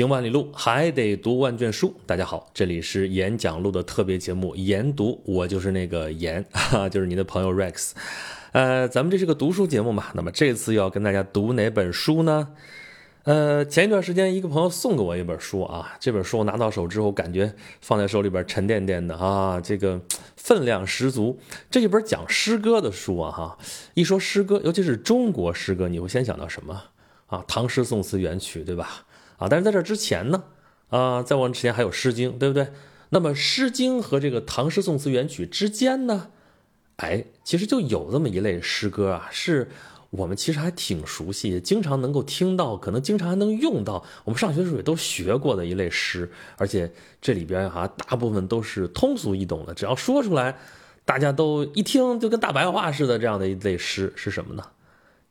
行万里路，还得读万卷书。大家好，这里是演讲录的特别节目《研读》，我就是那个研，哈，就是你的朋友 Rex。呃，咱们这是个读书节目嘛，那么这次要跟大家读哪本书呢？呃，前一段时间一个朋友送给我一本书啊，这本书我拿到手之后，感觉放在手里边沉甸甸的啊，这个分量十足。这一本讲诗歌的书啊，哈，一说诗歌，尤其是中国诗歌，你会先想到什么啊？唐诗宋词元曲，对吧？啊，但是在这之前呢，啊，在往之前还有《诗经》，对不对？那么《诗经》和这个唐诗宋词元曲之间呢，哎，其实就有这么一类诗歌啊，是。我们其实还挺熟悉，经常能够听到，可能经常还能用到。我们上学的时候也都学过的一类诗，而且这里边哈大部分都是通俗易懂的，只要说出来，大家都一听就跟大白话似的。这样的一类诗是什么呢？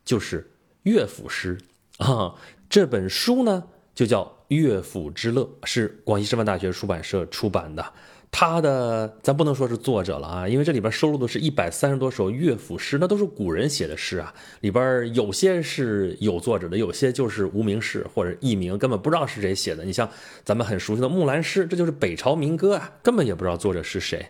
就是乐府诗啊。这本书呢就叫《乐府之乐》，是广西师范大学出版社出版的。他的咱不能说是作者了啊，因为这里边收录的是一百三十多首乐府诗，那都是古人写的诗啊。里边有些是有作者的，有些就是无名氏或者佚名，根本不知道是谁写的。你像咱们很熟悉的《木兰诗》，这就是北朝民歌啊，根本也不知道作者是谁。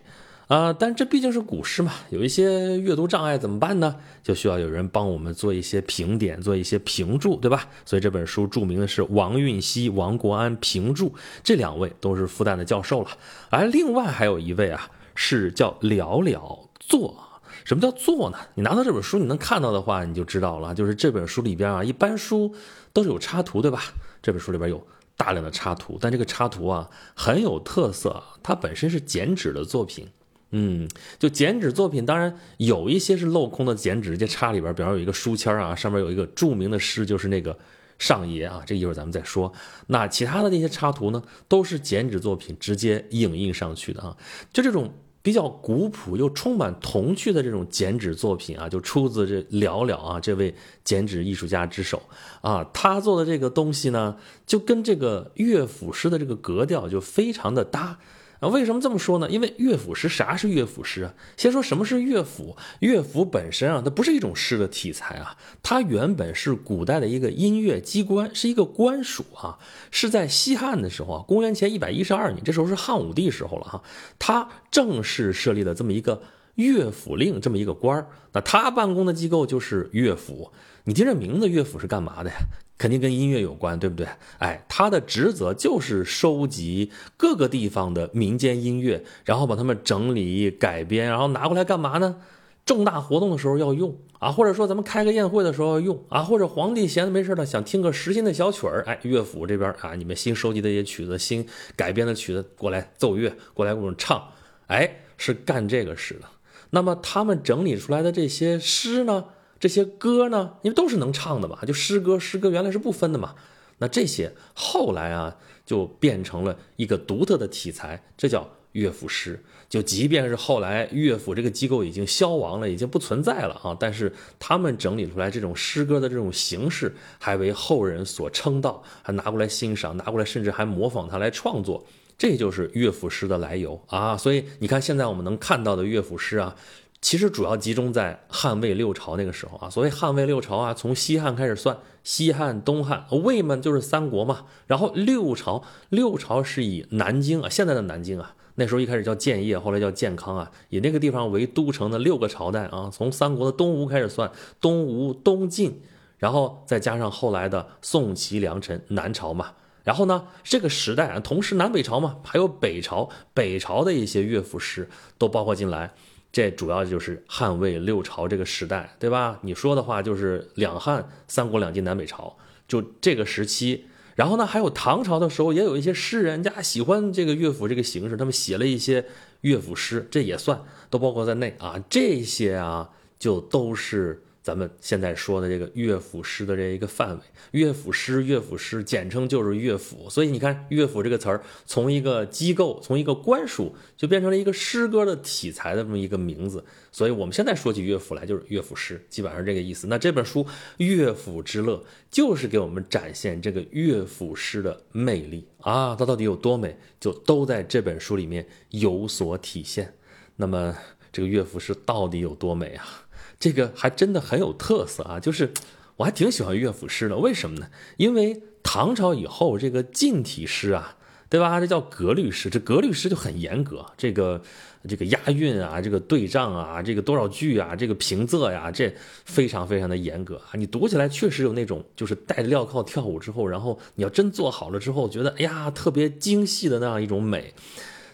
啊，但这毕竟是古诗嘛，有一些阅读障碍怎么办呢？就需要有人帮我们做一些评点，做一些评注，对吧？所以这本书著名的是王运熙、王国安评注，这两位都是复旦的教授了。而另外还有一位啊，是叫了了作。什么叫作呢？你拿到这本书，你能看到的话，你就知道了。就是这本书里边啊，一般书都是有插图，对吧？这本书里边有大量的插图，但这个插图啊很有特色，它本身是剪纸的作品。嗯，就剪纸作品，当然有一些是镂空的剪纸，这插里边，比方有一个书签啊，上面有一个著名的诗，就是那个上爷啊，这一会儿咱们再说。那其他的那些插图呢，都是剪纸作品直接影印上去的啊。就这种比较古朴又充满童趣的这种剪纸作品啊，就出自这寥寥啊这位剪纸艺术家之手啊。他做的这个东西呢，就跟这个乐府诗的这个格调就非常的搭。啊，为什么这么说呢？因为乐府诗，啥是乐府诗啊？先说什么是乐府。乐府本身啊，它不是一种诗的题材啊，它原本是古代的一个音乐机关，是一个官署啊。是在西汉的时候啊，公元前一百一十二年，这时候是汉武帝时候了哈，他正式设立了这么一个乐府令这么一个官儿。那他办公的机构就是乐府。你听这名字，乐府是干嘛的呀？肯定跟音乐有关，对不对？哎，他的职责就是收集各个地方的民间音乐，然后把它们整理改编，然后拿过来干嘛呢？重大活动的时候要用啊，或者说咱们开个宴会的时候要用啊，或者皇帝闲的没事了想听个时兴的小曲儿，哎，乐府这边啊，你们新收集的一些曲子、新改编的曲子过来奏乐，过来给我们唱，哎，是干这个事的。那么他们整理出来的这些诗呢？这些歌呢，因为都是能唱的嘛，就诗歌，诗歌原来是不分的嘛。那这些后来啊，就变成了一个独特的题材，这叫乐府诗。就即便是后来乐府这个机构已经消亡了，已经不存在了啊，但是他们整理出来这种诗歌的这种形式，还为后人所称道，还拿过来欣赏，拿过来甚至还模仿它来创作，这就是乐府诗的来由啊。所以你看，现在我们能看到的乐府诗啊。其实主要集中在汉魏六朝那个时候啊，所谓汉魏六朝啊，从西汉开始算，西汉、东汉，魏嘛就是三国嘛，然后六朝，六朝是以南京啊，现在的南京啊，那时候一开始叫建业，后来叫建康啊，以那个地方为都城的六个朝代啊，从三国的东吴开始算，东吴、东晋，然后再加上后来的宋、齐、梁、陈，南朝嘛，然后呢，这个时代啊，同时南北朝嘛，还有北朝，北朝的一些乐府诗都包括进来。这主要就是汉魏六朝这个时代，对吧？你说的话就是两汉、三国、两晋、南北朝，就这个时期。然后呢，还有唐朝的时候，也有一些诗人家喜欢这个乐府这个形式，他们写了一些乐府诗，这也算都包括在内啊。这些啊，就都是。咱们现在说的这个乐府诗的这一个范围，乐府诗、乐府诗简称就是乐府。所以你看，乐府这个词儿从一个机构、从一个官署，就变成了一个诗歌的题材的这么一个名字。所以我们现在说起乐府来，就是乐府诗，基本上这个意思。那这本书《乐府之乐》就是给我们展现这个乐府诗的魅力啊，它到底有多美，就都在这本书里面有所体现。那么这个乐府诗到底有多美啊？这个还真的很有特色啊！就是我还挺喜欢乐府诗的，为什么呢？因为唐朝以后这个近体诗啊。对吧？这叫格律诗，这格律诗就很严格，这个这个押韵啊，这个对仗啊，这个多少句啊，这个平仄呀，这非常非常的严格啊。你读起来确实有那种就是带着镣铐跳舞之后，然后你要真做好了之后，觉得哎呀特别精细的那样一种美，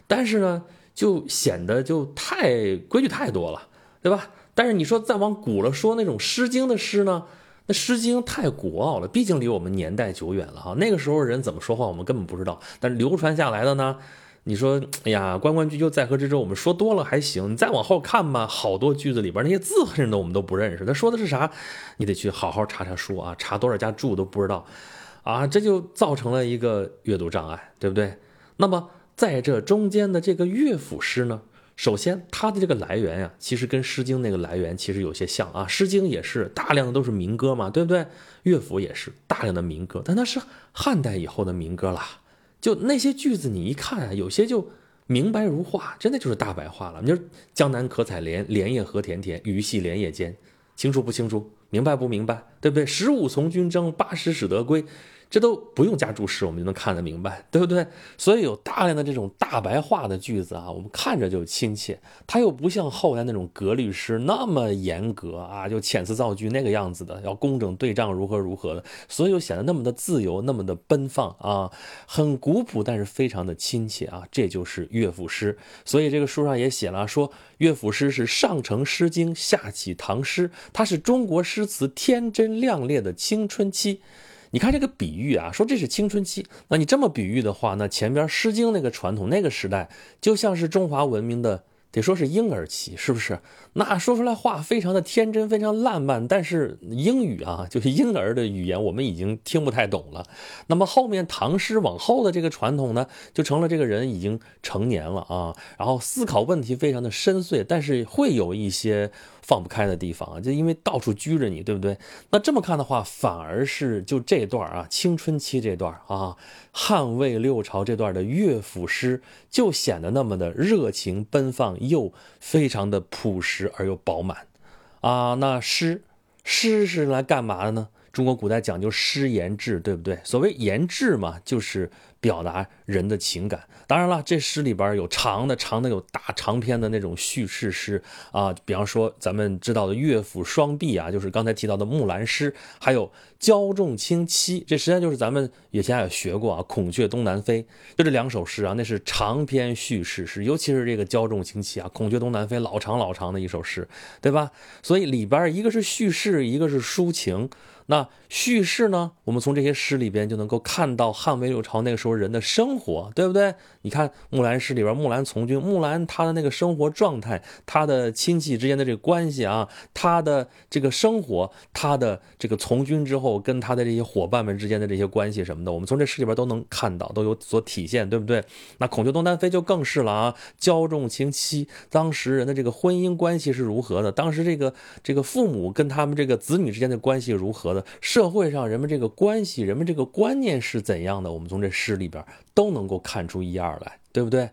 但是呢，就显得就太规矩太多了，对吧？但是你说再往古了说，那种《诗经》的诗呢？那《诗经》太古奥了，毕竟离我们年代久远了哈。那个时候人怎么说话，我们根本不知道。但是流传下来的呢，你说，哎呀，关关雎鸠，在河之洲，我们说多了还行。你再往后看吧，好多句子里边那些字，甚至我们都不认识。他说的是啥？你得去好好查查书啊，查多少家注都不知道，啊，这就造成了一个阅读障碍，对不对？那么在这中间的这个乐府诗呢？首先，它的这个来源呀，其实跟《诗经》那个来源其实有些像啊，《诗经》也是大量的都是民歌嘛，对不对？乐府也是大量的民歌，但那是汉代以后的民歌了。就那些句子，你一看啊，有些就明白如画，真的就是大白话了。你说“江南可采莲，莲叶何田田，鱼戏莲叶间”，清楚不清楚？明白不明白？对不对？十五从军征，八十始得归。这都不用加注释，我们就能看得明白，对不对？所以有大量的这种大白话的句子啊，我们看着就亲切。它又不像后来那种格律诗那么严格啊，就遣词造句那个样子的，要工整对仗如何如何的，所以又显得那么的自由，那么的奔放啊，很古朴，但是非常的亲切啊。这就是乐府诗。所以这个书上也写了，说乐府诗是上承《诗经》，下启唐诗，它是中国诗词天真亮烈的青春期。你看这个比喻啊，说这是青春期。那你这么比喻的话，那前边《诗经》那个传统那个时代，就像是中华文明的。得说是婴儿期，是不是？那说出来话非常的天真，非常烂漫。但是英语啊，就是婴儿的语言，我们已经听不太懂了。那么后面唐诗往后的这个传统呢，就成了这个人已经成年了啊，然后思考问题非常的深邃，但是会有一些放不开的地方啊，就因为到处拘着你，对不对？那这么看的话，反而是就这段啊，青春期这段啊，汉魏六朝这段的乐府诗，就显得那么的热情奔放。又非常的朴实而又饱满，啊，那诗，诗是来干嘛的呢？中国古代讲究诗言志，对不对？所谓言志嘛，就是。表达人的情感，当然了，这诗里边有长的，长的有大长篇的那种叙事诗啊，比方说咱们知道的乐府双璧啊，就是刚才提到的木兰诗，还有焦仲卿妻，这实际上就是咱们以前也学过啊，孔雀东南飞，就这两首诗啊，那是长篇叙事诗，尤其是这个焦仲卿妻啊，孔雀东南飞，老长老长的一首诗，对吧？所以里边一个是叙事，一个是抒情。那叙事呢？我们从这些诗里边就能够看到汉魏六朝那个时候人的生活，对不对？你看《木兰诗》里边，木兰从军，木兰她的那个生活状态，她的亲戚之间的这个关系啊，她的这个生活，她的这个从军之后跟她的这些伙伴们之间的这些关系什么的，我们从这诗里边都能看到，都有所体现，对不对？那孔雀东南飞就更是了啊，焦仲卿妻，当时人的这个婚姻关系是如何的？当时这个这个父母跟他们这个子女之间的关系如何社会上人们这个关系，人们这个观念是怎样的？我们从这诗里边都能够看出一二来，对不对？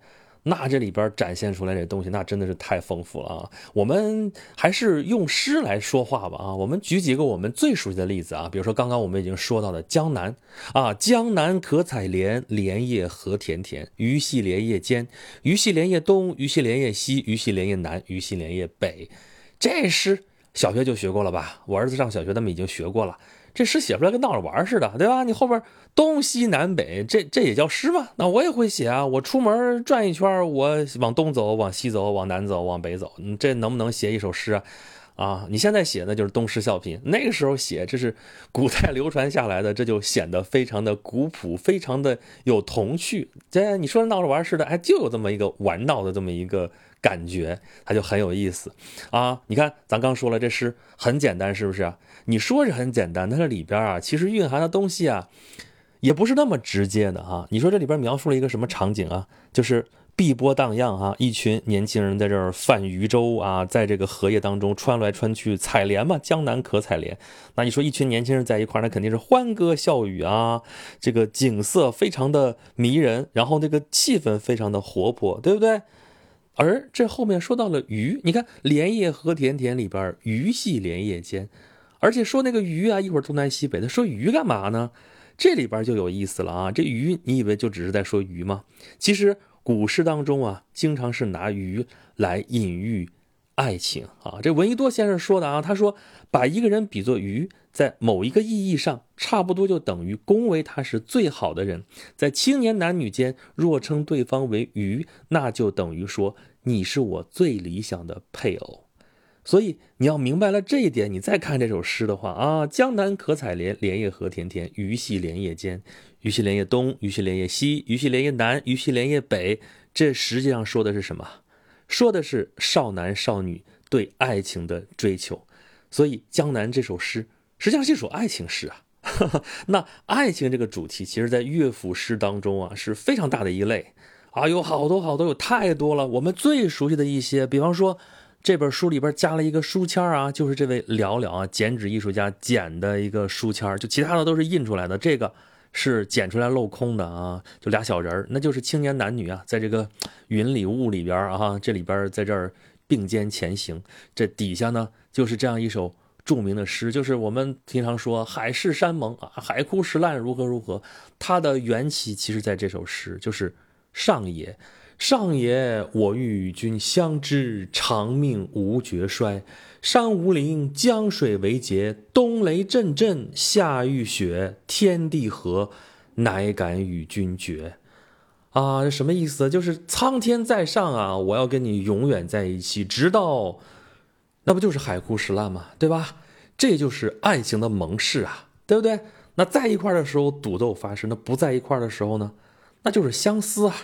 那这里边展现出来这东西，那真的是太丰富了啊！我们还是用诗来说话吧啊！我们举几个我们最熟悉的例子啊，比如说刚刚我们已经说到的江南啊，江南可采莲，莲叶何田田，鱼戏莲叶间，鱼戏莲叶东，鱼戏莲叶西，鱼戏莲叶南，鱼戏莲叶北。这诗小学就学过了吧？我儿子上小学，他们已经学过了。这诗写出来跟闹着玩似的，对吧？你后边东西南北，这这也叫诗吗？那我也会写啊！我出门转一圈，我往东走，往西走，往南走，往北走，你这能不能写一首诗啊？啊，你现在写的就是东施效颦，那个时候写这是古代流传下来的，这就显得非常的古朴，非常的有童趣。这你说闹着玩似的，哎，就有这么一个玩闹的这么一个。感觉它就很有意思啊！你看，咱刚说了，这诗很简单，是不是？你说是很简单，但是里边啊，其实蕴含的东西啊，也不是那么直接的哈。你说这里边描述了一个什么场景啊？就是碧波荡漾啊，一群年轻人在这儿泛渔舟啊，在这个荷叶当中穿来穿去采莲嘛，江南可采莲。那你说一群年轻人在一块儿，那肯定是欢歌笑语啊，这个景色非常的迷人，然后那个气氛非常的活泼，对不对？而这后面说到了鱼，你看“莲叶何田田”里边“鱼戏莲叶间”，而且说那个鱼啊，一会儿东南西北的，说鱼干嘛呢？这里边就有意思了啊！这鱼，你以为就只是在说鱼吗？其实古诗当中啊，经常是拿鱼来隐喻爱情啊。这闻一多先生说的啊，他说把一个人比作鱼，在某一个意义上，差不多就等于恭维他是最好的人。在青年男女间，若称对方为鱼，那就等于说你是我最理想的配偶。所以你要明白了这一点，你再看这首诗的话啊，江南可采莲，莲叶何田田，鱼戏莲叶间，鱼戏莲叶东，鱼戏莲叶西，鱼戏莲叶南，鱼戏莲叶北。这实际上说的是什么？说的是少男少女对爱情的追求。所以江南这首诗实际上是一首爱情诗啊。那爱情这个主题，其实在乐府诗当中啊是非常大的一类啊，有好多好多，有太多了。我们最熟悉的一些，比方说。这本书里边加了一个书签啊，就是这位寥寥啊剪纸艺术家剪的一个书签就其他的都是印出来的，这个是剪出来镂空的啊，就俩小人那就是青年男女啊，在这个云里雾里边啊，这里边在这儿并肩前行，这底下呢就是这样一首著名的诗，就是我们平常说海誓山盟啊，海枯石烂如何如何，它的缘起其实在这首诗，就是上也。上也，我欲与君相知，长命无绝衰。山无陵，江水为竭，冬雷阵阵，夏雨雪，天地合，乃敢与君绝。啊，什么意思？就是苍天在上啊，我要跟你永远在一起，直到，那不就是海枯石烂吗？对吧？这就是爱情的盟誓啊，对不对？那在一块的时候赌斗发誓，那不在一块的时候呢？那就是相思啊。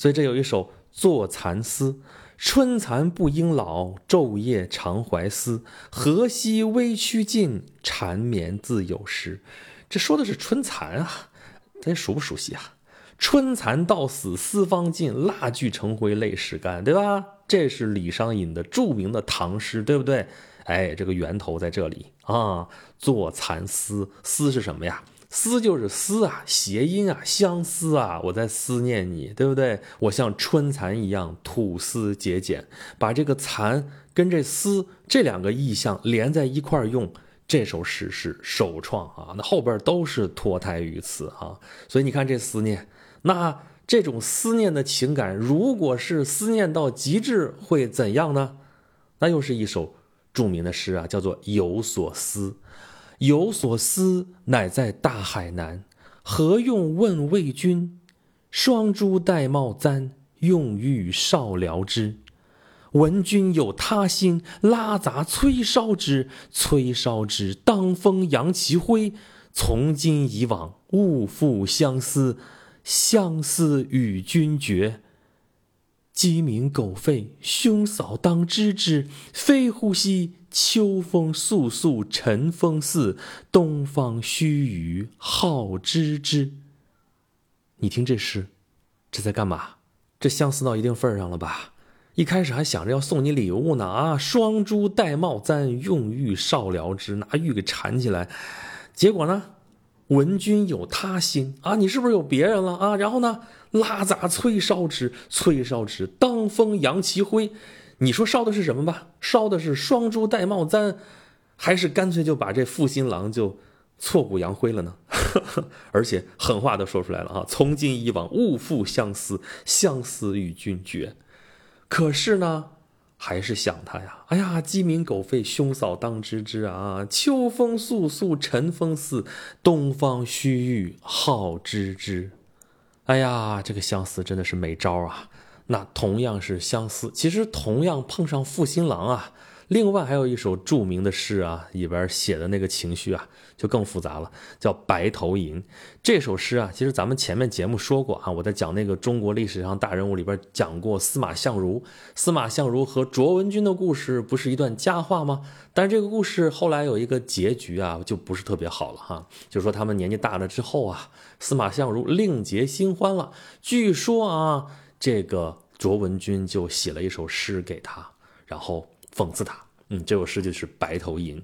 所以这有一首《坐蚕丝》：春蚕不应老，昼夜常怀思。何夕微曲尽，缠绵自有时。这说的是春蚕啊，大家熟不熟悉啊？春蚕到死丝方尽，蜡炬成灰泪始干，对吧？这是李商隐的著名的唐诗，对不对？哎，这个源头在这里啊。坐蚕丝，丝是什么呀？思就是思啊，谐音啊，相思啊，我在思念你，对不对？我像春蚕一样吐丝结茧，把这个蚕跟这丝这两个意象连在一块用，这首诗是首创啊。那后边都是脱胎于此啊。所以你看这思念，那这种思念的情感，如果是思念到极致，会怎样呢？那又是一首著名的诗啊，叫做《有所思》。有所思，乃在大海南。何用问魏君？双珠戴帽簪，用玉少聊之。闻君有他心，拉杂催烧之。催烧之，当风扬其灰。从今以往，勿复相思。相思与君绝。鸡鸣狗吠，兄嫂当知之。非呼吸，秋风簌簌晨风似，东方须臾好知之。你听这诗，这在干嘛？这相思到一定份上了吧？一开始还想着要送你礼物呢啊！双珠戴帽簪，用玉少聊之，拿玉给缠起来。结果呢？闻君有他心啊，你是不是有别人了啊？然后呢，拉杂催烧之，催烧之，当风扬其灰。你说烧的是什么吧？烧的是双珠戴帽簪，还是干脆就把这负心郎就挫骨扬灰了呢？而且狠话都说出来了啊！从今以往，勿复相思，相思与君绝。可是呢？还是想他呀！哎呀，鸡鸣狗吠，兄嫂当知之啊！秋风簌簌，晨风似，东方须臾好知之。哎呀，这个相思真的是没招啊！那同样是相思，其实同样碰上负心郎啊。另外还有一首著名的诗啊，里边写的那个情绪啊，就更复杂了，叫《白头吟》。这首诗啊，其实咱们前面节目说过啊，我在讲那个中国历史上大人物里边讲过司马相如。司马相如和卓文君的故事不是一段佳话吗？但是这个故事后来有一个结局啊，就不是特别好了哈。就说他们年纪大了之后啊，司马相如另结新欢了。据说啊，这个卓文君就写了一首诗给他，然后。讽刺他，嗯，这首诗就是《白头吟》：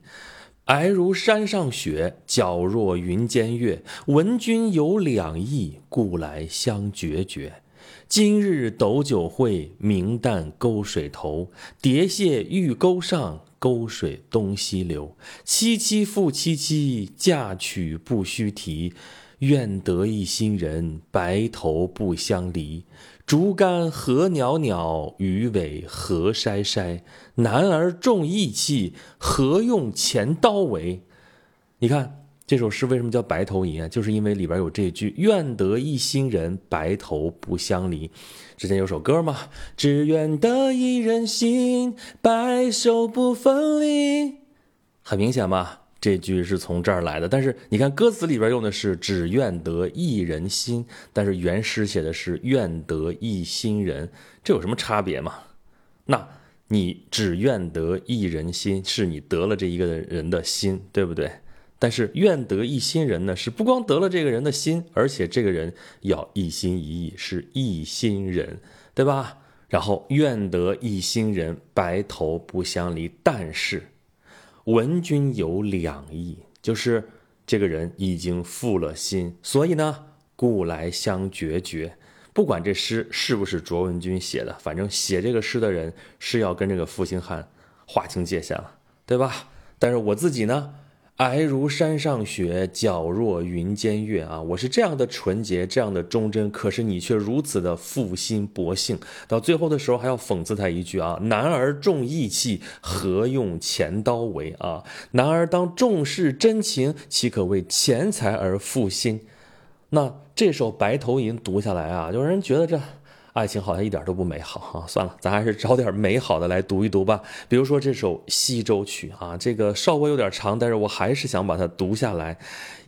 皑如山上雪，皎若云间月。闻君有两意，故来相决绝。今日斗酒会，明旦沟水头。叠谢玉钩上，沟水东西流。凄凄复凄凄，嫁娶不须啼。愿得一心人，白头不相离。竹竿何袅袅，鱼尾何筛筛。男儿重义气，何用钱刀为？你看这首诗为什么叫白头吟啊？就是因为里边有这句“愿得一心人，白头不相离”。之前有首歌嘛，“只愿得一人心，白首不分离”，很明显吧。这句是从这儿来的，但是你看歌词里边用的是“只愿得一人心”，但是原诗写的是“愿得一心人”，这有什么差别吗？那你只愿得一人心，是你得了这一个人的心，对不对？但是愿得一心人呢，是不光得了这个人的心，而且这个人要一心一意，是一心人，对吧？然后愿得一心人，白头不相离，但是。文君有两意，就是这个人已经负了心，所以呢，故来相决绝。不管这诗是不是卓文君写的，反正写这个诗的人是要跟这个负心汉划清界限了，对吧？但是我自己呢？皑如山上雪，皎若云间月啊！我是这样的纯洁，这样的忠贞，可是你却如此的负心薄幸。到最后的时候还要讽刺他一句啊：“男儿重义气，何用钱刀为？”啊，男儿当重视真情，岂可为钱财而负心？那这首《白头吟》读下来啊，有人觉得这。爱情好像一点都不美好哈，算了，咱还是找点美好的来读一读吧。比如说这首《西洲曲》啊，这个稍微有点长，但是我还是想把它读下来。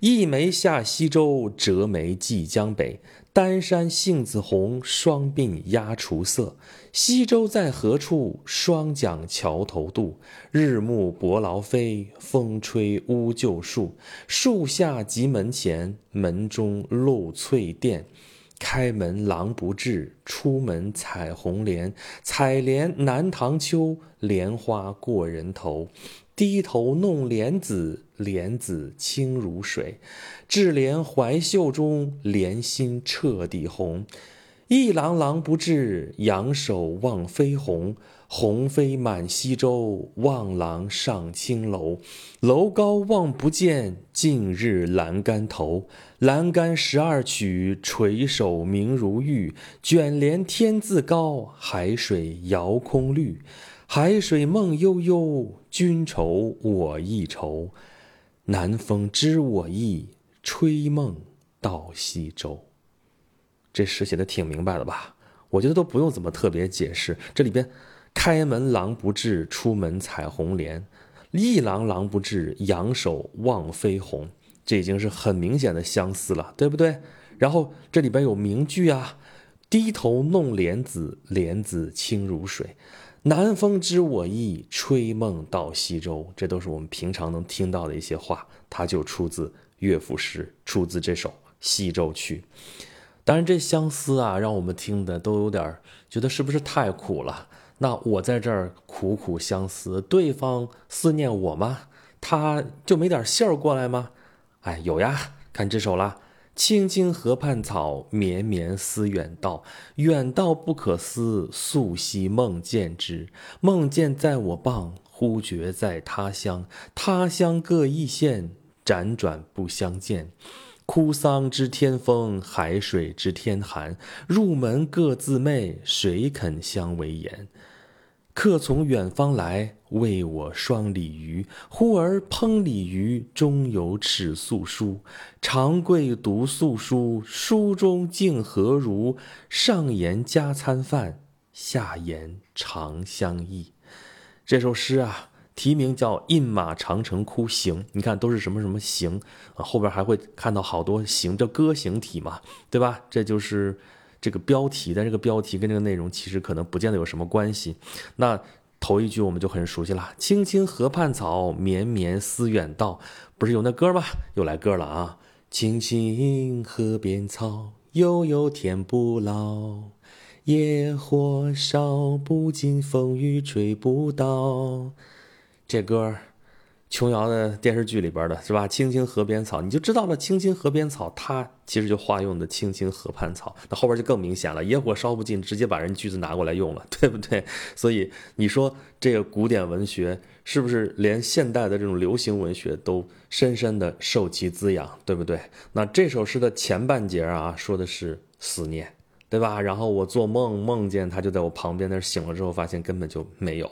一眉下西洲，折梅寄江北。丹山杏子红，双鬓鸦雏色。西洲在何处？双桨桥头渡。日暮伯劳飞，风吹乌桕树。树下即门前，门中露翠殿。开门狼不至，出门采红莲。采莲南塘秋，莲花过人头。低头弄莲子，莲子清如水。置莲怀袖中，莲心彻底红。一郎郎不至，仰首望飞鸿。鸿飞满西洲，望郎上青楼。楼高望不见，尽日栏杆头。栏杆十二曲，垂首明如玉。卷帘天自高，海水遥空绿。海水梦悠悠，君愁我亦愁。南风知我意，吹梦到西洲。这诗写的挺明白的吧？我觉得都不用怎么特别解释。这里边，开门狼不至，出门采红莲；一郎郎不至，仰首望飞鸿。这已经是很明显的相似了，对不对？然后这里边有名句啊：“低头弄莲子，莲子清如水；南风知我意，吹梦到西洲。”这都是我们平常能听到的一些话，它就出自乐府诗，出自这首《西洲曲》。当然，这相思啊，让我们听的都有点觉得是不是太苦了？那我在这儿苦苦相思，对方思念我吗？他就没点信儿过来吗？哎，有呀，看这首啦，“青青河畔草，绵绵思远道。远道不可思，素昔梦见之。梦见在我傍，忽觉在他乡。他乡各异县，辗转不相见。”枯桑知天风，海水知天寒。入门各自媚，谁肯相为言？客从远方来，为我双鲤鱼。忽而烹鲤鱼，中有尺素书。长贵读素书，书中竟何如？上言加餐饭，下言长相忆。这首诗啊。题名叫《饮马长城窟行》，你看都是什么什么行啊？后边还会看到好多行，这歌行体嘛，对吧？这就是这个标题，但这个标题跟这个内容其实可能不见得有什么关系。那头一句我们就很熟悉了：“青青河畔草，绵绵思远道。”不是有那歌吗？又来歌了啊！“青青河边草，悠悠天不老。野火烧不尽，风雨吹不倒。”这歌琼瑶的电视剧里边的是吧？青青河边草，你就知道了。青青河边草，它其实就化用的青青河畔草。那后边就更明显了，野火烧不尽，直接把人句子拿过来用了，对不对？所以你说这个古典文学是不是连现代的这种流行文学都深深的受其滋养，对不对？那这首诗的前半截啊，说的是思念，对吧？然后我做梦梦见他就在我旁边，那醒了之后发现根本就没有。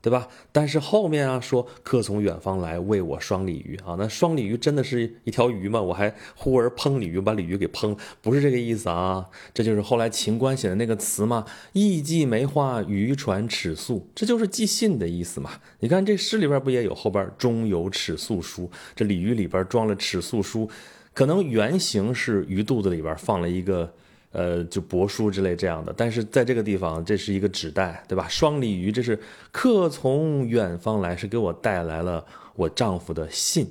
对吧？但是后面啊说客从远方来喂我双鲤鱼啊，那双鲤鱼真的是一条鱼吗？我还忽而烹鲤鱼，把鲤鱼给烹，不是这个意思啊。这就是后来秦观写的那个词嘛，意寄梅花，渔船尺素，这就是寄信的意思嘛。你看这诗里边不也有后边中有尺素书，这鲤鱼里边装了尺素书，可能原型是鱼肚子里边放了一个。呃，就帛书之类这样的，但是在这个地方，这是一个纸袋，对吧？双鲤鱼，这是客从远方来，是给我带来了我丈夫的信。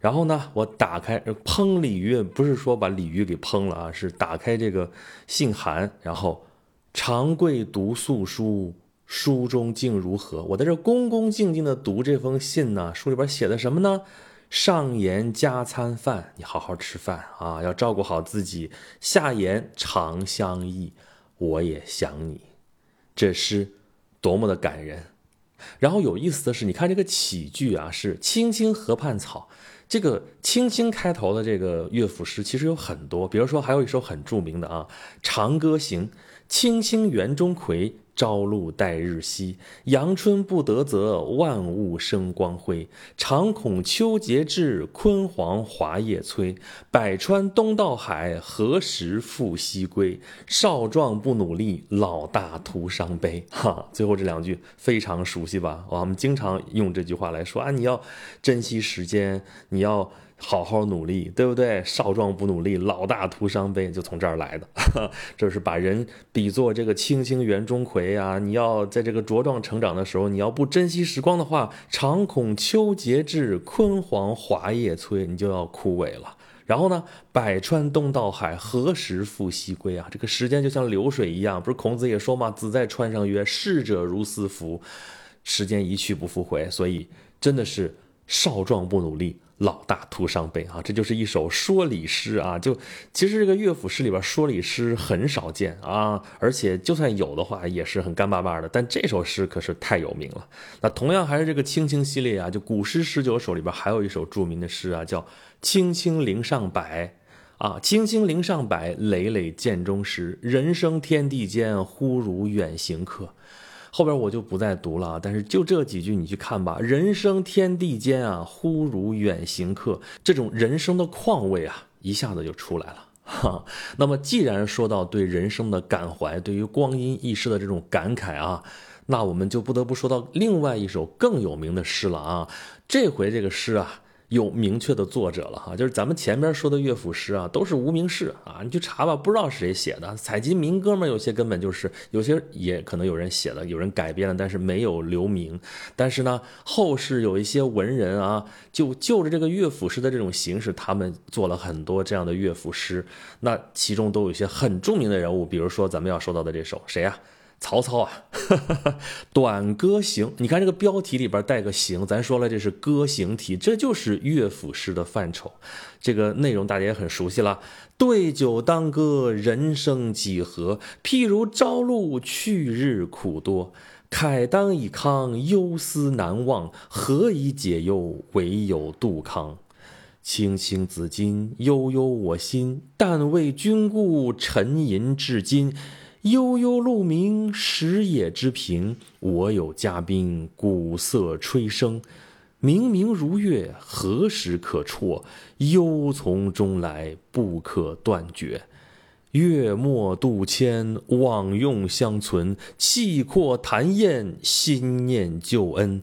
然后呢，我打开烹鲤鱼，不是说把鲤鱼给烹了啊，是打开这个信函，然后长贵读素书，书中竟如何？我在这恭恭敬敬的读这封信呢，书里边写的什么呢？上言加餐饭，你好好吃饭啊，要照顾好自己。下言长相忆，我也想你。这诗多么的感人。然后有意思的是，你看这个起句啊，是“青青河畔草”。这个“青青”开头的这个乐府诗其实有很多，比如说还有一首很著名的啊，《长歌行》：“青青园中葵。”朝露待日晞，阳春布德泽，万物生光辉。常恐秋节至，焜黄华叶衰。百川东到海，何时复西归？少壮不努力，老大徒伤悲。哈，最后这两句非常熟悉吧？我们经常用这句话来说啊，你要珍惜时间，你要。好好努力，对不对？少壮不努力，老大徒伤悲，就从这儿来的。这是把人比作这个青青园中葵啊！你要在这个茁壮成长的时候，你要不珍惜时光的话，常恐秋节至，焜黄华叶衰，你就要枯萎了。然后呢，百川东到海，何时复西归啊？这个时间就像流水一样，不是孔子也说吗？子在川上曰：“逝者如斯夫。”时间一去不复回，所以真的是少壮不努力。老大徒伤悲啊，这就是一首说理诗啊。就其实这个乐府诗里边说理诗很少见啊，而且就算有的话也是很干巴巴的。但这首诗可是太有名了。那同样还是这个青青系列啊，就古诗十九首里边还有一首著名的诗啊，叫《青青陵上柏》啊，《青青陵上柏，累累涧中石。人生天地间，忽如远行客。后边我就不再读了啊，但是就这几句你去看吧。人生天地间啊，忽如远行客，这种人生的况味啊，一下子就出来了。哈，那么既然说到对人生的感怀，对于光阴易逝的这种感慨啊，那我们就不得不说到另外一首更有名的诗了啊。这回这个诗啊。有明确的作者了哈，就是咱们前边说的乐府诗啊，都是无名氏啊，你去查吧，不知道是谁写的。采集民歌嘛，有些根本就是，有些也可能有人写的，有人改编了，但是没有留名。但是呢，后世有一些文人啊，就就着这个乐府诗的这种形式，他们做了很多这样的乐府诗。那其中都有一些很著名的人物，比如说咱们要说到的这首谁呀？曹操啊，短歌行，你看这个标题里边带个行，咱说了这是歌行体，这就是乐府诗的范畴。这个内容大家也很熟悉了。对酒当歌，人生几何？譬如朝露，去日苦多。慨当以慷，忧思难忘。何以解忧？唯有杜康。青青子衿，悠悠我心。但为君故，沉吟至今。悠悠鹿鸣，食野之苹。我有嘉宾，鼓瑟吹笙。明明如月，何时可辍？忧从中来，不可断绝。月末度迁，往用相存。气阔谈宴，心念旧恩。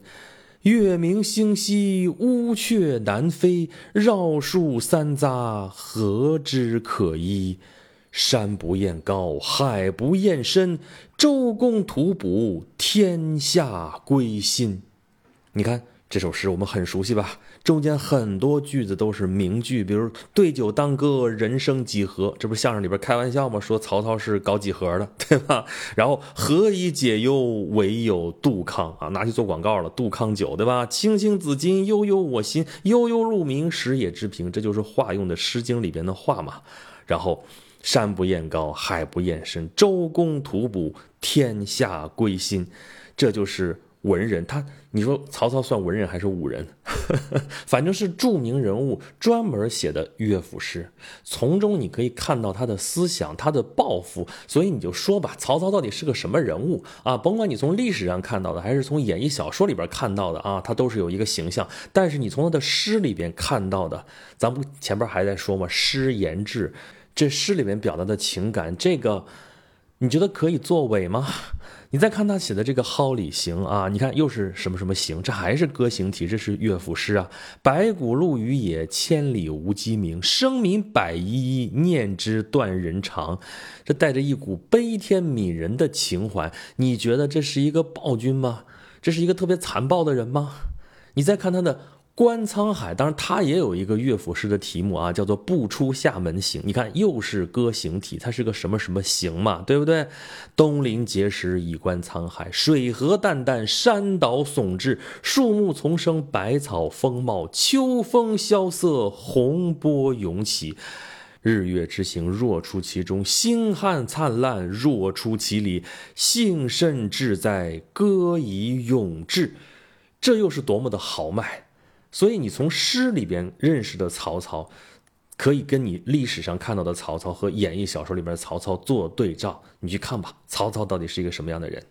月明星稀，乌鹊南飞。绕树三匝，何枝可依？山不厌高，海不厌深，周公吐哺，天下归心。你看这首诗我们很熟悉吧？中间很多句子都是名句，比如“对酒当歌，人生几何”，这不是相声里边开玩笑吗？说曹操是搞几何的，对吧？然后“何以解忧，唯有杜康”啊，拿去做广告了，杜康酒，对吧？“青青子衿，悠悠我心，悠悠鹿鸣，食野之苹”，这就是化用的《诗经》里边的话嘛。然后“山不厌高，海不厌深，周公吐哺，天下归心”，这就是。文人，他你说曹操算文人还是武人？反正是著名人物专门写的乐府诗，从中你可以看到他的思想、他的抱负。所以你就说吧，曹操到底是个什么人物啊？甭管你从历史上看到的，还是从演义小说里边看到的啊，他都是有一个形象。但是你从他的诗里边看到的，咱不前边还在说吗？诗言志，这诗里面表达的情感，这个你觉得可以作伪吗？你再看他写的这个《蒿里行》啊，你看又是什么什么行，这还是歌行体，这是乐府诗啊。白骨露于野，千里无鸡鸣。生民百依依，念之断人肠。这带着一股悲天悯人的情怀。你觉得这是一个暴君吗？这是一个特别残暴的人吗？你再看他的。观沧海，当然他也有一个乐府诗的题目啊，叫做《不出厦门行》。你看，又是歌行体，它是个什么什么行嘛，对不对？东临碣石，以观沧海，水何澹澹，山岛竦峙，树木丛生，百草丰茂，秋风萧瑟，洪波涌起。日月之行，若出其中；星汉灿烂，若出其里。幸甚至哉，歌以咏志。这又是多么的豪迈！所以你从诗里边认识的曹操，可以跟你历史上看到的曹操和演义小说里边的曹操做对照，你去看吧，曹操到底是一个什么样的人？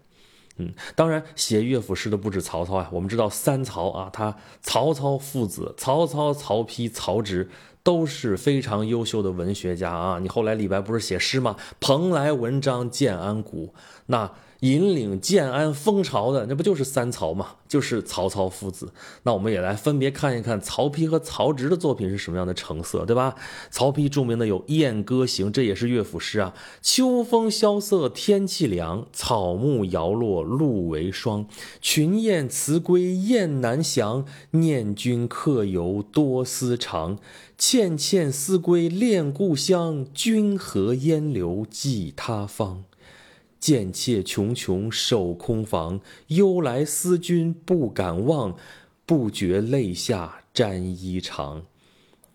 嗯，当然写乐府诗的不止曹操啊，我们知道三曹啊，他曹操父子，曹操、曹丕、曹植都是非常优秀的文学家啊。你后来李白不是写诗吗？蓬莱文章建安骨，那。引领建安风潮的，那不就是三曹吗？就是曹操父子。那我们也来分别看一看曹丕和曹植的作品是什么样的成色，对吧？曹丕著名的有《燕歌行》，这也是乐府诗啊。秋风萧瑟，天气凉，草木摇落，露为霜。群雁辞归雁南翔，念君客游多思长。倩倩思归恋故乡，君何烟流寄他方。贱妾茕茕守空房，忧来思君不敢忘，不觉泪下沾衣裳。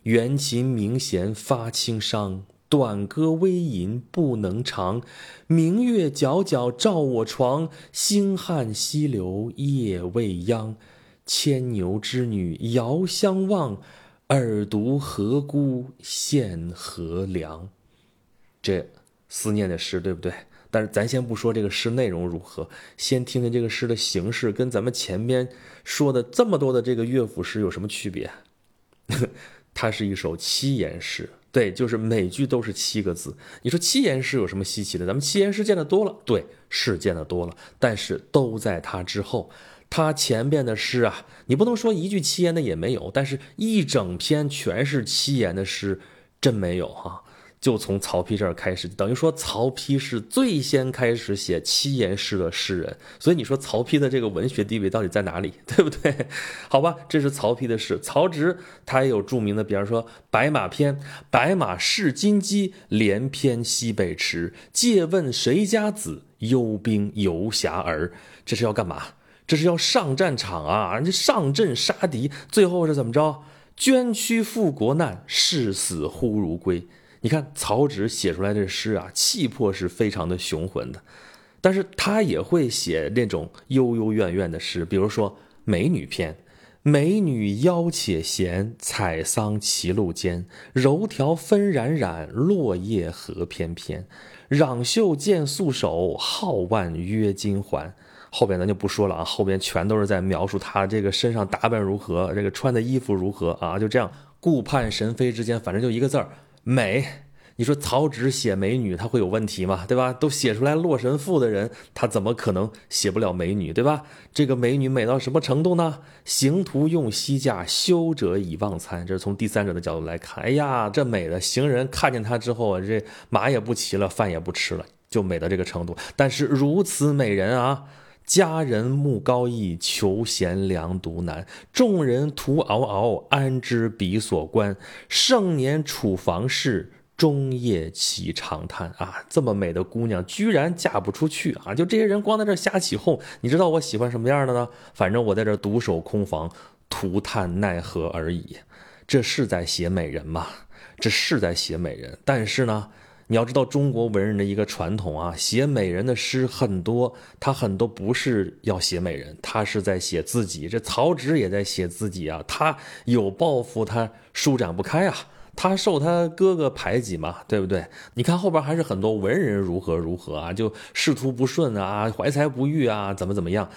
缘琴鸣弦发轻伤，短歌微吟不能长。明月皎皎照我床，星汉西流夜未央。牵牛织女遥相望，尔独何辜献何良？这思念的诗，对不对？但是咱先不说这个诗内容如何，先听听这个诗的形式跟咱们前边说的这么多的这个乐府诗有什么区别？它是一首七言诗，对，就是每句都是七个字。你说七言诗有什么稀奇的？咱们七言诗见得多了，对，是见得多了，但是都在它之后。它前边的诗啊，你不能说一句七言的也没有，但是一整篇全是七言的诗，真没有哈。就从曹丕这儿开始，等于说曹丕是最先开始写七言诗的诗人，所以你说曹丕的这个文学地位到底在哪里，对不对？好吧，这是曹丕的诗。曹植他也有著名的，比方说《白马篇》：“白马是金鸡，连翩西北驰。借问谁家子？幽兵游侠儿。”这是要干嘛？这是要上战场啊！人家上阵杀敌，最后是怎么着？捐躯赴国难，视死忽如归。你看曹植写出来的诗啊，气魄是非常的雄浑的，但是他也会写那种幽幽怨怨的诗，比如说《美女篇》：“美女腰且闲，采桑歧路间。柔条纷染染，落叶何翩翩。攘袖见素手，皓腕约金环。”后边咱就不说了啊，后边全都是在描述他这个身上打扮如何，这个穿的衣服如何啊，就这样顾盼神飞之间，反正就一个字儿。美，你说曹植写美女，他会有问题吗？对吧？都写出来《洛神赋》的人，他怎么可能写不了美女？对吧？这个美女美到什么程度呢？行徒用膝架，修者以忘餐。这是从第三者的角度来看。哎呀，这美的行人看见她之后，这马也不骑了，饭也不吃了，就美到这个程度。但是如此美人啊，佳人慕高逸，求贤良独难。众人徒嗷嗷，安知彼所关？盛年处房事，终夜起长叹。啊，这么美的姑娘，居然嫁不出去啊！就这些人光在这瞎起哄。你知道我喜欢什么样的呢？反正我在这独守空房，徒叹奈何而已。这是在写美人吗？这是在写美人，但是呢？你要知道中国文人的一个传统啊，写美人的诗很多，他很多不是要写美人，他是在写自己。这曹植也在写自己啊，他有抱负，他舒展不开啊，他受他哥哥排挤嘛，对不对？你看后边还是很多文人如何如何啊，就仕途不顺啊，怀才不遇啊，怎么怎么样。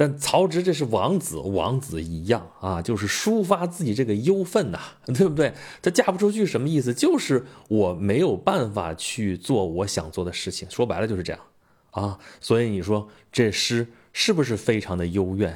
但曹植这是王子，王子一样啊，就是抒发自己这个忧愤呐，对不对？他嫁不出去什么意思？就是我没有办法去做我想做的事情，说白了就是这样啊。所以你说这诗是不是非常的幽怨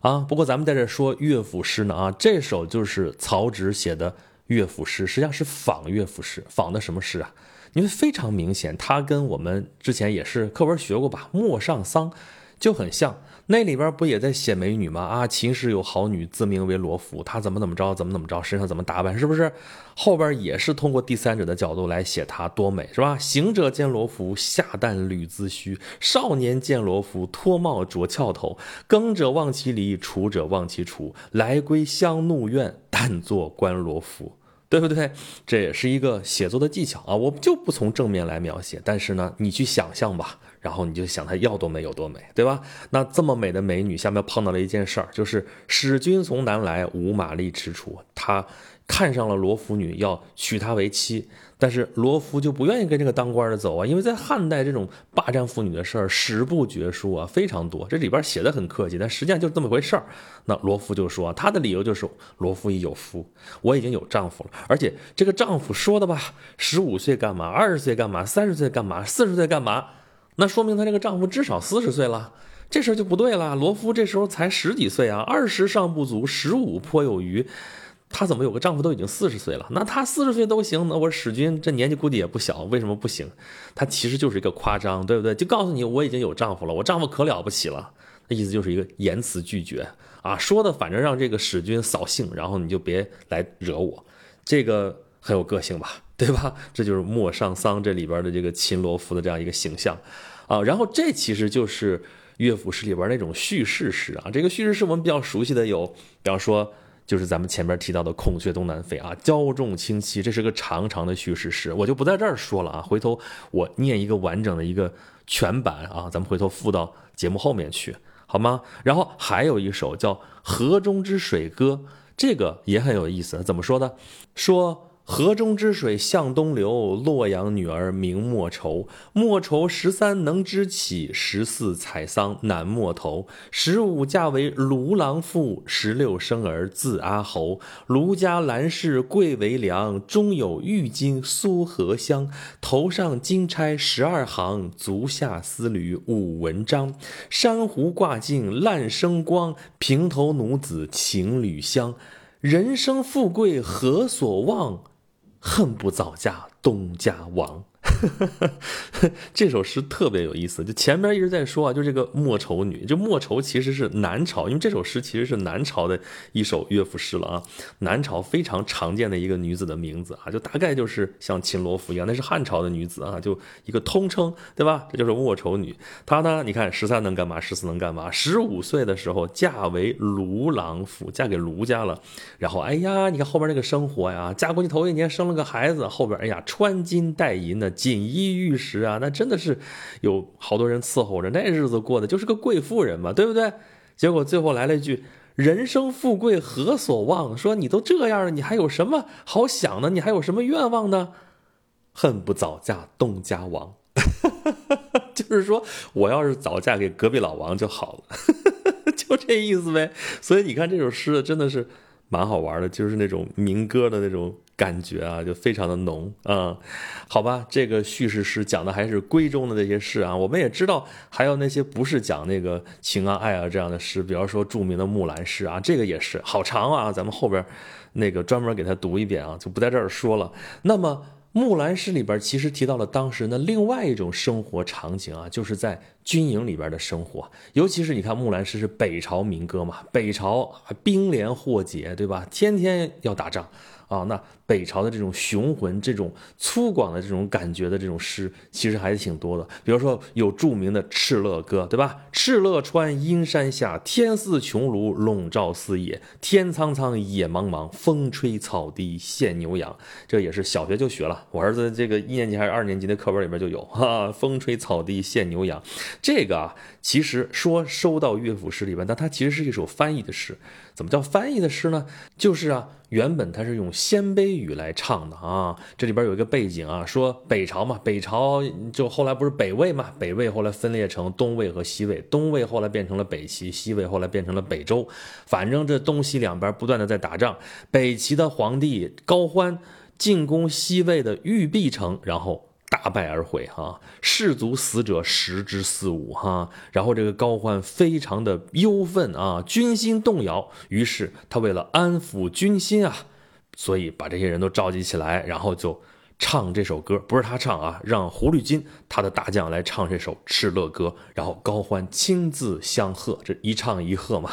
啊？不过咱们在这说乐府诗呢啊，这首就是曹植写的乐府诗，实际上是仿乐府诗，仿的什么诗啊？因为非常明显，他跟我们之前也是课文学过吧，《陌上桑》就很像。那里边不也在写美女吗？啊，秦时有好女，自名为罗浮，她怎么怎么着，怎么怎么着，身上怎么打扮，是不是？后边也是通过第三者的角度来写她多美，是吧？行者见罗浮，下蛋履髭须；少年见罗浮，脱帽着翘头。耕者忘其犁，锄者忘其锄。来归乡怒怨，但作观罗浮。对不对？这也是一个写作的技巧啊！我就不从正面来描写，但是呢，你去想象吧，然后你就想她要多美有多美，对吧？那这么美的美女，下面碰到了一件事儿，就是使君从南来，无马力驰出，他。看上了罗浮女，要娶她为妻，但是罗浮就不愿意跟这个当官的走啊，因为在汉代这种霸占妇女的事儿史不绝书啊，非常多。这里边写的很客气，但实际上就是这么回事儿。那罗浮就说，他的理由就是罗浮已有夫，我已经有丈夫了，而且这个丈夫说的吧，十五岁干嘛，二十岁干嘛，三十岁干嘛，四十岁干嘛？那说明她这个丈夫至少四十岁了，这事儿就不对了。罗夫这时候才十几岁啊，二十尚不足，十五颇有余。她怎么有个丈夫都已经四十岁了？那她四十岁都行，那我史君这年纪估计也不小，为什么不行？她其实就是一个夸张，对不对？就告诉你我已经有丈夫了，我丈夫可了不起了。那意思就是一个言辞拒绝啊，说的反正让这个史君扫兴，然后你就别来惹我，这个很有个性吧，对吧？这就是《陌上桑》这里边的这个秦罗敷的这样一个形象啊。然后这其实就是乐府诗里边那种叙事诗啊。这个叙事诗我们比较熟悉的有，比方说。就是咱们前面提到的“孔雀东南飞”啊，骄纵清凄，这是个长长的叙事诗，我就不在这儿说了啊。回头我念一个完整的一个全版啊，咱们回头附到节目后面去，好吗？然后还有一首叫《河中之水歌》，这个也很有意思，怎么说的？说。河中之水向东流，洛阳女儿名莫愁。莫愁十三能支起，十四采桑难莫头。十五嫁为卢郎妇，十六生儿字阿侯。卢家兰氏贵为良，中有玉金苏合香。头上金钗十二行，足下丝缕五文章。珊瑚挂镜烂生光，平头奴子情侣香。人生富贵何所望？恨不早嫁东家王。这首诗特别有意思，就前面一直在说啊，就这个莫愁女，就莫愁其实是南朝，因为这首诗其实是南朝的一首乐府诗了啊，南朝非常常见的一个女子的名字啊，就大概就是像秦罗浮一样，那是汉朝的女子啊，就一个通称，对吧？这就是莫愁女。她呢，你看十三能干嘛？十四能干嘛？十五岁的时候嫁为卢郎府，嫁给卢家了。然后，哎呀，你看后边那个生活呀，嫁过去头一年生了个孩子，后边哎呀穿金戴银的。锦衣玉食啊，那真的是有好多人伺候着，那日子过的就是个贵妇人嘛，对不对？结果最后来了一句“人生富贵何所望”，说你都这样了，你还有什么好想的？你还有什么愿望呢？恨不早嫁东家王，就是说我要是早嫁给隔壁老王就好了，就这意思呗。所以你看这首诗真的是蛮好玩的，就是那种民歌的那种。感觉啊，就非常的浓啊，好吧，这个叙事诗讲的还是闺中的那些事啊。我们也知道，还有那些不是讲那个情啊、爱啊这样的诗，比方说著名的《木兰诗》啊，这个也是好长啊。咱们后边那个专门给他读一遍啊，就不在这儿说了。那么《木兰诗里边其实提到了当时的另外一种生活场景啊，就是在军营里边的生活。尤其是你看木兰诗是北朝民歌嘛，北朝兵连祸结，对吧？天天要打仗。啊，那北朝的这种雄浑、这种粗犷的这种感觉的这种诗，其实还是挺多的。比如说有著名的《敕勒歌》，对吧？敕勒川，阴山下，天似穹庐，笼罩四野。天苍苍，野茫茫，风吹草低见牛羊。这也是小学就学了，我儿子这个一年级还是二年级的课本里边就有哈。风吹草低见牛羊，这个啊，其实说收到乐府诗里边，但它其实是一首翻译的诗。怎么叫翻译的诗呢？就是啊，原本它是用鲜卑语来唱的啊。这里边有一个背景啊，说北朝嘛，北朝就后来不是北魏嘛，北魏后来分裂成东魏和西魏，东魏后来变成了北齐，西魏后来变成了北周。反正这东西两边不断的在打仗。北齐的皇帝高欢进攻西魏的玉璧城，然后。大败而回，哈，士卒死者十之四五，哈，然后这个高欢非常的忧愤啊，军心动摇，于是他为了安抚军心啊，所以把这些人都召集起来，然后就唱这首歌，不是他唱啊，让胡律金他的大将来唱这首《敕勒歌》，然后高欢亲自相贺，这一唱一和嘛。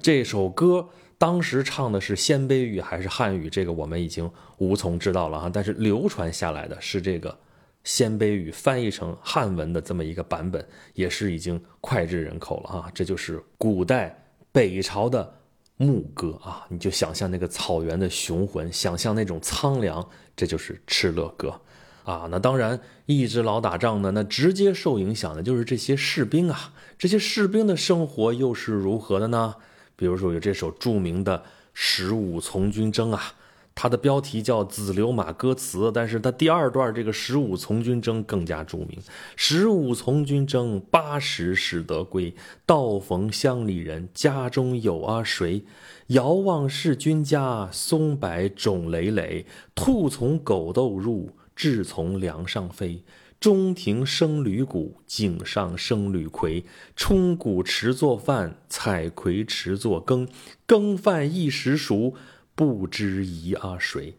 这首歌当时唱的是鲜卑语还是汉语，这个我们已经无从知道了哈，但是流传下来的是这个。鲜卑语翻译成汉文的这么一个版本，也是已经脍炙人口了啊！这就是古代北朝的牧歌啊！你就想象那个草原的雄浑，想象那种苍凉，这就是敕勒歌啊！那当然，一直老打仗的，那直接受影响的就是这些士兵啊！这些士兵的生活又是如何的呢？比如说有这首著名的《十五从军征》啊。它的标题叫《子流马歌词》，但是它第二段这个十五从军征更加著名。十五从军征，八十始得归。道逢乡里人，家中有啊谁？遥望是君家，松柏冢累累。兔从狗窦入，雉从梁上飞。中庭生旅谷，井上生旅葵。冲谷持作饭，采葵持作羹。羹饭一时熟。不知疑啊谁？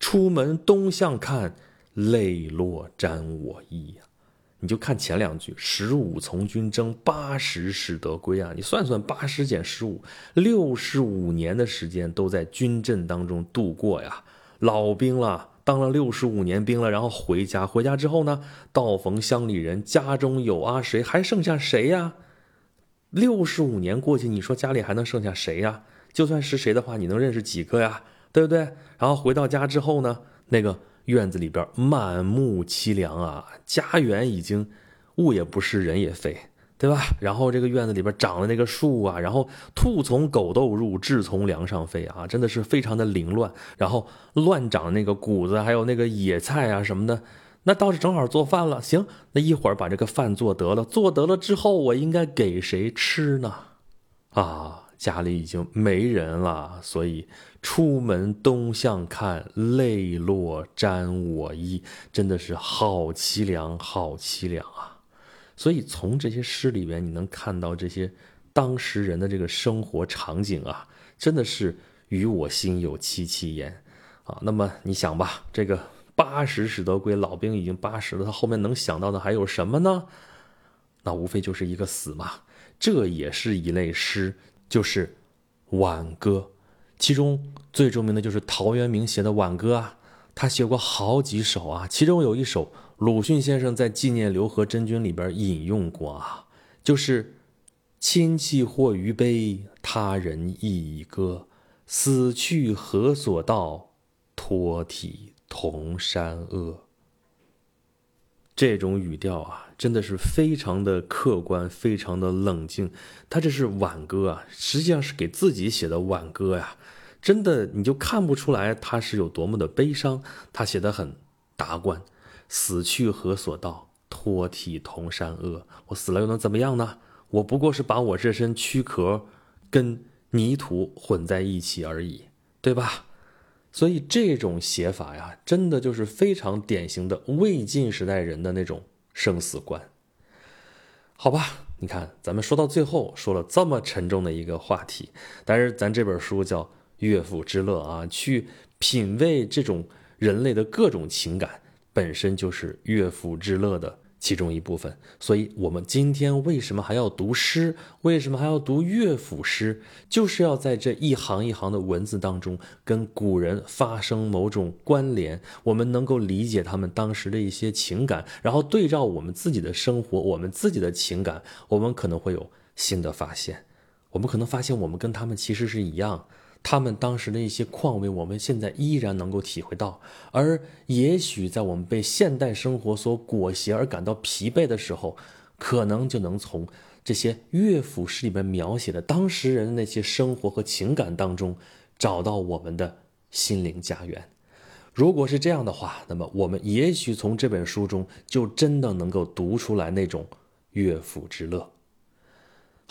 出门东向看，泪落沾我衣呀！你就看前两句：十五从军征，八十始得归啊！你算算，八十减十五，六十五年的时间都在军阵当中度过呀！老兵了，当了六十五年兵了，然后回家，回家之后呢，道逢乡里人，家中有啊谁？还剩下谁呀？六十五年过去，你说家里还能剩下谁呀？就算是谁的话，你能认识几个呀？对不对？然后回到家之后呢，那个院子里边满目凄凉啊，家园已经物也不是，人也废，对吧？然后这个院子里边长的那个树啊，然后兔从狗窦入，雉从梁上飞啊，真的是非常的凌乱。然后乱长那个谷子，还有那个野菜啊什么的，那倒是正好做饭了。行，那一会儿把这个饭做得了，做得了之后，我应该给谁吃呢？啊？家里已经没人了，所以出门东向看，泪落沾我衣，真的是好凄凉，好凄凉啊！所以从这些诗里边，你能看到这些当时人的这个生活场景啊，真的是与我心有戚戚焉啊。那么你想吧，这个八十始得归，老兵已经八十了，他后面能想到的还有什么呢？那无非就是一个死嘛。这也是一类诗。就是挽歌，其中最著名的就是陶渊明写的挽歌啊，他写过好几首啊，其中有一首鲁迅先生在《纪念刘和珍君》里边引用过啊，就是“亲戚或余悲，他人亦已歌。死去何所道？托体同山阿。”这种语调啊，真的是非常的客观，非常的冷静。他这是挽歌啊，实际上是给自己写的挽歌呀。真的，你就看不出来他是有多么的悲伤。他写的很达观：“死去何所道？托体同山阿。我死了又能怎么样呢？我不过是把我这身躯壳跟泥土混在一起而已，对吧？”所以这种写法呀，真的就是非常典型的魏晋时代人的那种生死观。好吧，你看咱们说到最后说了这么沉重的一个话题，但是咱这本书叫《乐府之乐》啊，去品味这种人类的各种情感本身就是乐府之乐的。其中一部分，所以我们今天为什么还要读诗？为什么还要读乐府诗？就是要在这一行一行的文字当中，跟古人发生某种关联，我们能够理解他们当时的一些情感，然后对照我们自己的生活，我们自己的情感，我们可能会有新的发现。我们可能发现，我们跟他们其实是一样。他们当时的一些况味，我们现在依然能够体会到。而也许在我们被现代生活所裹挟而感到疲惫的时候，可能就能从这些乐府诗里面描写的当时人的那些生活和情感当中，找到我们的心灵家园。如果是这样的话，那么我们也许从这本书中就真的能够读出来那种乐府之乐。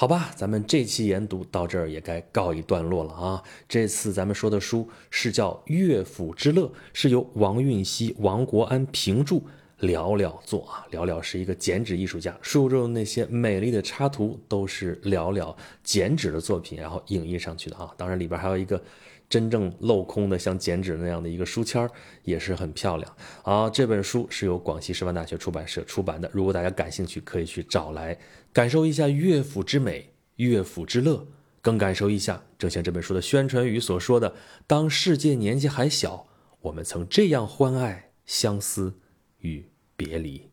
好吧，咱们这期研读到这儿也该告一段落了啊。这次咱们说的书是叫《乐府之乐》，是由王运熙、王国安评著，寥寥作啊。寥寥是一个剪纸艺术家，书中那些美丽的插图都是寥寥剪纸的作品，然后影印上去的啊。当然里边还有一个。真正镂空的像剪纸那样的一个书签也是很漂亮啊！这本书是由广西师范大学出版社出版的，如果大家感兴趣，可以去找来感受一下乐府之美、乐府之乐，更感受一下正像这本书的宣传语所说的：“当世界年纪还小，我们曾这样欢爱、相思与别离。”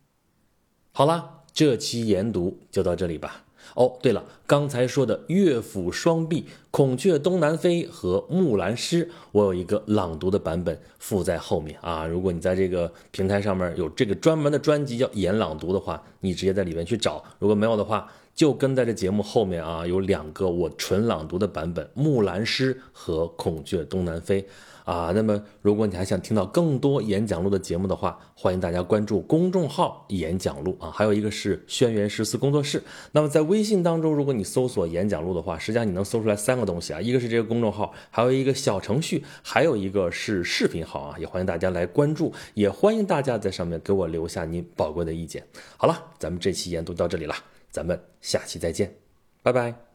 好了，这期研读就到这里吧。哦，对了，刚才说的乐府双璧《孔雀东南飞》和《木兰诗》，我有一个朗读的版本附在后面啊。如果你在这个平台上面有这个专门的专辑叫“演朗读”的话，你直接在里面去找。如果没有的话，就跟在这节目后面啊，有两个我纯朗读的版本，《木兰诗》和《孔雀东南飞》。啊，那么如果你还想听到更多演讲录的节目的话，欢迎大家关注公众号“演讲录”啊，还有一个是轩辕十四工作室。那么在微信当中，如果你搜索“演讲录”的话，实际上你能搜出来三个东西啊，一个是这个公众号，还有一个小程序，还有一个是视频号啊，也欢迎大家来关注，也欢迎大家在上面给我留下您宝贵的意见。好了，咱们这期研读到这里了，咱们下期再见，拜拜。